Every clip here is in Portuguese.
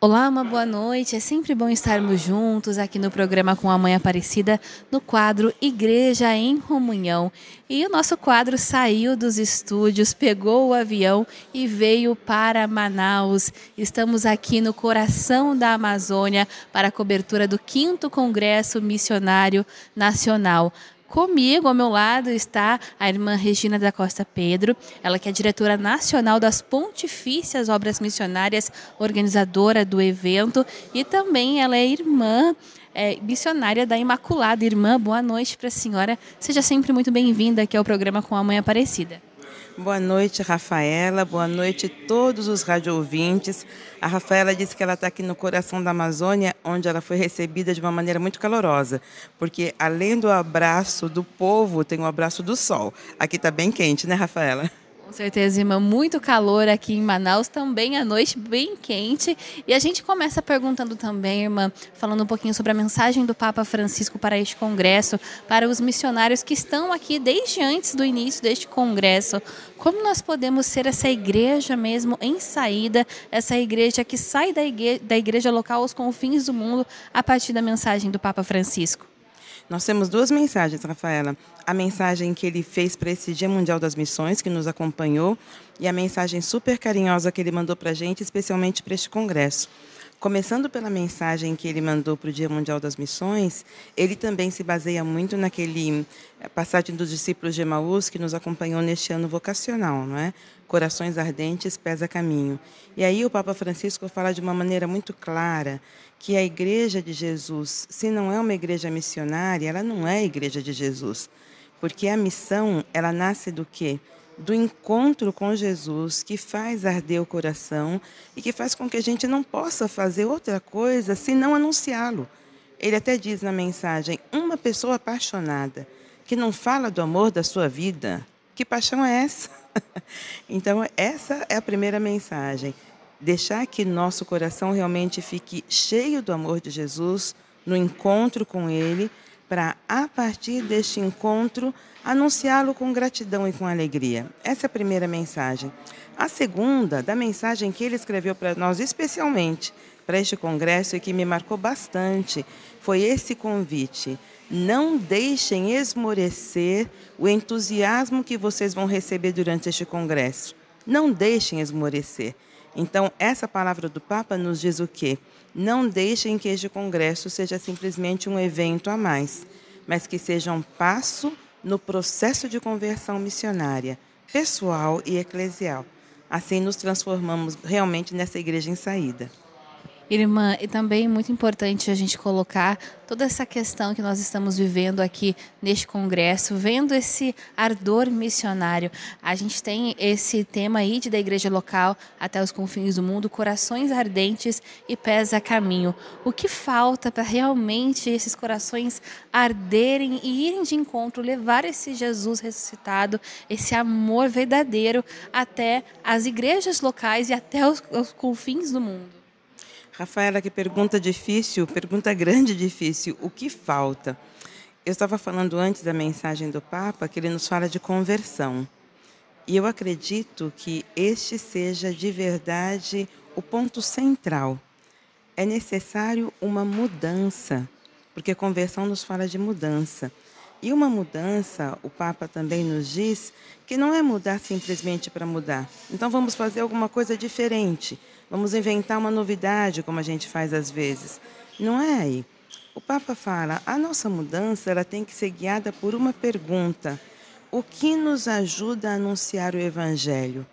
Olá, uma boa noite. É sempre bom estarmos juntos aqui no programa com a Mãe Aparecida, no quadro Igreja em Comunhão. E o nosso quadro saiu dos estúdios, pegou o avião e veio para Manaus. Estamos aqui no coração da Amazônia para a cobertura do 5 Congresso Missionário Nacional. Comigo, ao meu lado, está a irmã Regina da Costa Pedro, ela que é diretora nacional das Pontifícias Obras Missionárias, organizadora do evento, e também ela é irmã é, missionária da Imaculada. Irmã, boa noite para a senhora. Seja sempre muito bem-vinda aqui ao programa com a Mãe Aparecida. Boa noite, Rafaela. Boa noite todos os rádio ouvintes. A Rafaela disse que ela está aqui no coração da Amazônia, onde ela foi recebida de uma maneira muito calorosa, porque além do abraço do povo, tem o abraço do sol. Aqui está bem quente, né, Rafaela? Com certeza, irmã. Muito calor aqui em Manaus, também a noite bem quente. E a gente começa perguntando também, irmã, falando um pouquinho sobre a mensagem do Papa Francisco para este congresso, para os missionários que estão aqui desde antes do início deste congresso. Como nós podemos ser essa igreja mesmo em saída, essa igreja que sai da igreja, da igreja local aos confins do mundo a partir da mensagem do Papa Francisco? Nós temos duas mensagens, Rafaela. A mensagem que ele fez para esse Dia Mundial das Missões, que nos acompanhou, e a mensagem super carinhosa que ele mandou para a gente, especialmente para este congresso. Começando pela mensagem que ele mandou para o Dia Mundial das Missões, ele também se baseia muito naquele eh, passagem dos discípulos de Emaús que nos acompanhou neste ano vocacional, não é? Corações ardentes, pés a caminho. E aí o Papa Francisco fala de uma maneira muito clara que a igreja de Jesus, se não é uma igreja missionária, ela não é a igreja de Jesus. Porque a missão, ela nasce do quê? Do encontro com Jesus, que faz arder o coração e que faz com que a gente não possa fazer outra coisa senão anunciá-lo. Ele até diz na mensagem: uma pessoa apaixonada que não fala do amor da sua vida, que paixão é essa? então, essa é a primeira mensagem deixar que nosso coração realmente fique cheio do amor de Jesus, no encontro com Ele, para, a partir deste encontro, anunciá-lo com gratidão e com alegria. Essa é a primeira mensagem. A segunda, da mensagem que ele escreveu para nós, especialmente para este congresso e que me marcou bastante, foi esse convite. Não deixem esmorecer o entusiasmo que vocês vão receber durante este congresso. Não deixem esmorecer. Então, essa palavra do Papa nos diz o quê? Não deixem que este congresso seja simplesmente um evento a mais, mas que seja um passo no processo de conversão missionária, pessoal e eclesial. Assim nos transformamos realmente nessa igreja em saída. Irmã, e também é muito importante a gente colocar toda essa questão que nós estamos vivendo aqui neste congresso, vendo esse ardor missionário. A gente tem esse tema aí de da igreja local até os confins do mundo, corações ardentes e pés a caminho. O que falta para realmente esses corações arderem e irem de encontro, levar esse Jesus ressuscitado, esse amor verdadeiro até as igrejas locais e até os, os confins do mundo? Rafaela, que pergunta difícil, pergunta grande difícil. O que falta? Eu estava falando antes da mensagem do Papa que ele nos fala de conversão. E eu acredito que este seja de verdade o ponto central. É necessário uma mudança, porque conversão nos fala de mudança. E uma mudança, o Papa também nos diz que não é mudar simplesmente para mudar. Então vamos fazer alguma coisa diferente. Vamos inventar uma novidade, como a gente faz às vezes. Não é aí. O Papa fala: a nossa mudança ela tem que ser guiada por uma pergunta: o que nos ajuda a anunciar o Evangelho?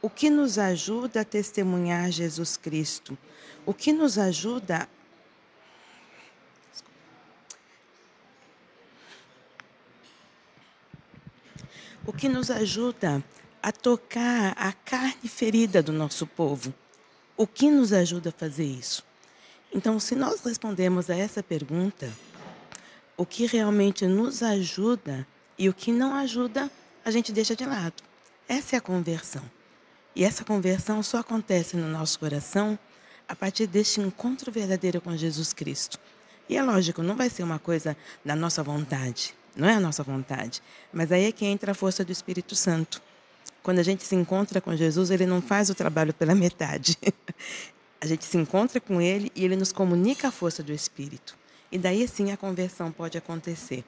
O que nos ajuda a testemunhar Jesus Cristo? O que nos ajuda o que nos ajuda a tocar a carne ferida do nosso povo. O que nos ajuda a fazer isso? Então, se nós respondemos a essa pergunta, o que realmente nos ajuda e o que não ajuda, a gente deixa de lado. Essa é a conversão. E essa conversão só acontece no nosso coração a partir deste encontro verdadeiro com Jesus Cristo. E é lógico, não vai ser uma coisa da nossa vontade, não é a nossa vontade. Mas aí é que entra a força do Espírito Santo. Quando a gente se encontra com Jesus, ele não faz o trabalho pela metade. A gente se encontra com ele e ele nos comunica a força do Espírito. E daí sim a conversão pode acontecer.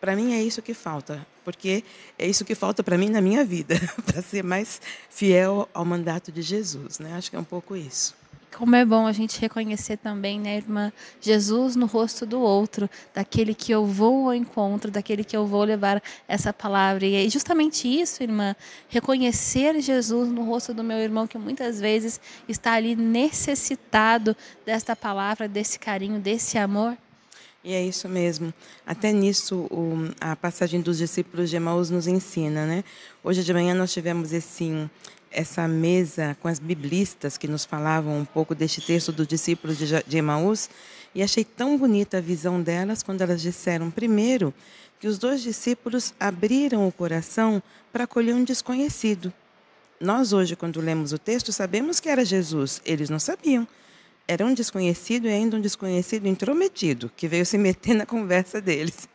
Para mim é isso que falta, porque é isso que falta para mim na minha vida, para ser mais fiel ao mandato de Jesus, né? Acho que é um pouco isso. Como é bom a gente reconhecer também, né, irmã, Jesus no rosto do outro, daquele que eu vou ao encontro, daquele que eu vou levar essa palavra. E é justamente isso, irmã, reconhecer Jesus no rosto do meu irmão, que muitas vezes está ali necessitado desta palavra, desse carinho, desse amor. E é isso mesmo. Até nisso, o, a passagem dos discípulos de Emaús nos ensina, né? Hoje de manhã nós tivemos esse essa mesa com as biblistas que nos falavam um pouco deste texto do discípulo de Emaús e achei tão bonita a visão delas quando elas disseram, primeiro, que os dois discípulos abriram o coração para acolher um desconhecido. Nós hoje, quando lemos o texto, sabemos que era Jesus, eles não sabiam. Era um desconhecido e ainda um desconhecido intrometido, que veio se meter na conversa deles.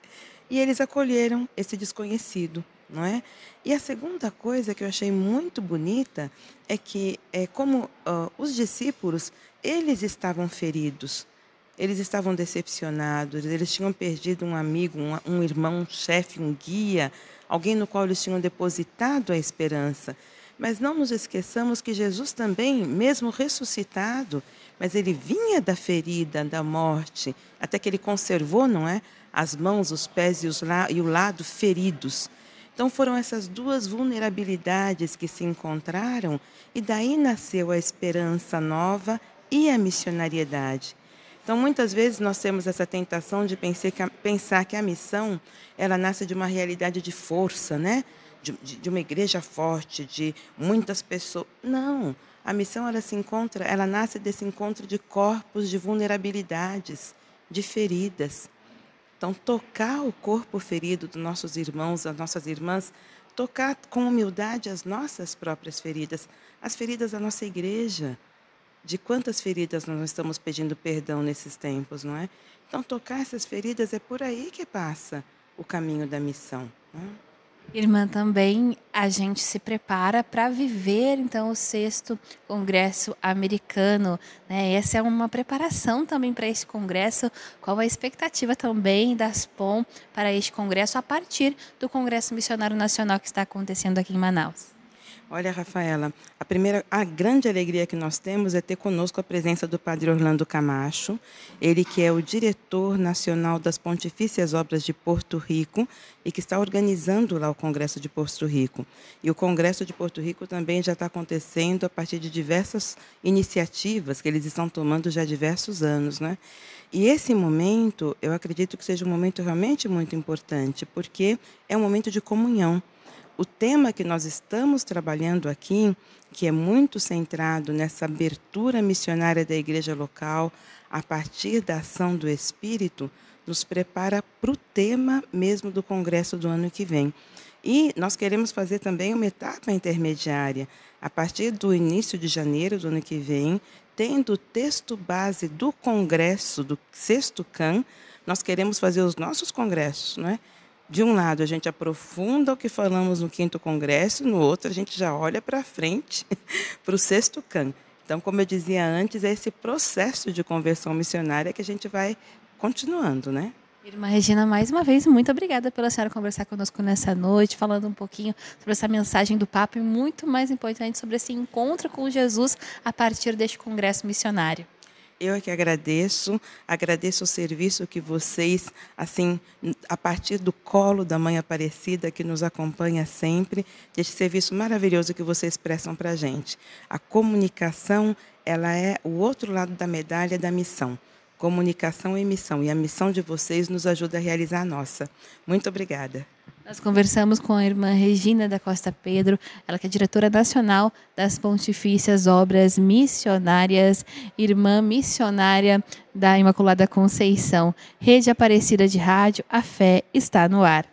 E eles acolheram esse desconhecido não é? E a segunda coisa que eu achei muito bonita é que, é, como uh, os discípulos, eles estavam feridos, eles estavam decepcionados, eles tinham perdido um amigo, um, um irmão, um chefe, um guia, alguém no qual eles tinham depositado a esperança. Mas não nos esqueçamos que Jesus também, mesmo ressuscitado, mas ele vinha da ferida, da morte, até que ele conservou, não é? As mãos, os pés e, os la e o lado feridos. Então foram essas duas vulnerabilidades que se encontraram e daí nasceu a esperança nova e a missionariedade. Então muitas vezes nós temos essa tentação de pensar que a missão ela nasce de uma realidade de força, né? De, de, uma igreja forte, de muitas pessoas. Não, a missão ela se encontra, ela nasce desse encontro de corpos de vulnerabilidades, de feridas. Então, tocar o corpo ferido dos nossos irmãos, das nossas irmãs, tocar com humildade as nossas próprias feridas, as feridas da nossa igreja. De quantas feridas nós estamos pedindo perdão nesses tempos, não é? Então, tocar essas feridas é por aí que passa o caminho da missão. Não é? Irmã, também a gente se prepara para viver então o sexto congresso americano, né? Essa é uma preparação também para esse congresso. Qual a expectativa também das POM para este congresso a partir do Congresso Missionário Nacional que está acontecendo aqui em Manaus? Olha, Rafaela, a primeira, a grande alegria que nós temos é ter conosco a presença do Padre Orlando Camacho, ele que é o diretor nacional das Pontifícias Obras de Porto Rico e que está organizando lá o Congresso de Porto Rico. E o Congresso de Porto Rico também já está acontecendo a partir de diversas iniciativas que eles estão tomando já há diversos anos, né? E esse momento, eu acredito que seja um momento realmente muito importante, porque é um momento de comunhão. O tema que nós estamos trabalhando aqui, que é muito centrado nessa abertura missionária da igreja local, a partir da ação do Espírito, nos prepara para o tema mesmo do congresso do ano que vem. E nós queremos fazer também uma etapa intermediária. A partir do início de janeiro do ano que vem, tendo o texto base do congresso, do sexto CAN, nós queremos fazer os nossos congressos, não é? De um lado, a gente aprofunda o que falamos no quinto congresso, no outro, a gente já olha para frente, para o sexto CAN. Então, como eu dizia antes, é esse processo de conversão missionária que a gente vai continuando, né? Irmã Regina, mais uma vez, muito obrigada pela senhora conversar conosco nessa noite, falando um pouquinho sobre essa mensagem do Papa e muito mais importante sobre esse encontro com Jesus a partir deste congresso missionário. Eu é que agradeço, agradeço o serviço que vocês, assim, a partir do colo da Mãe Aparecida, que nos acompanha sempre, desse serviço maravilhoso que vocês prestam para a gente. A comunicação, ela é o outro lado da medalha da missão. Comunicação e missão. E a missão de vocês nos ajuda a realizar a nossa. Muito obrigada. Nós conversamos com a irmã Regina da Costa Pedro, ela que é diretora nacional das Pontifícias Obras Missionárias, irmã missionária da Imaculada Conceição. Rede Aparecida de Rádio, a fé está no ar.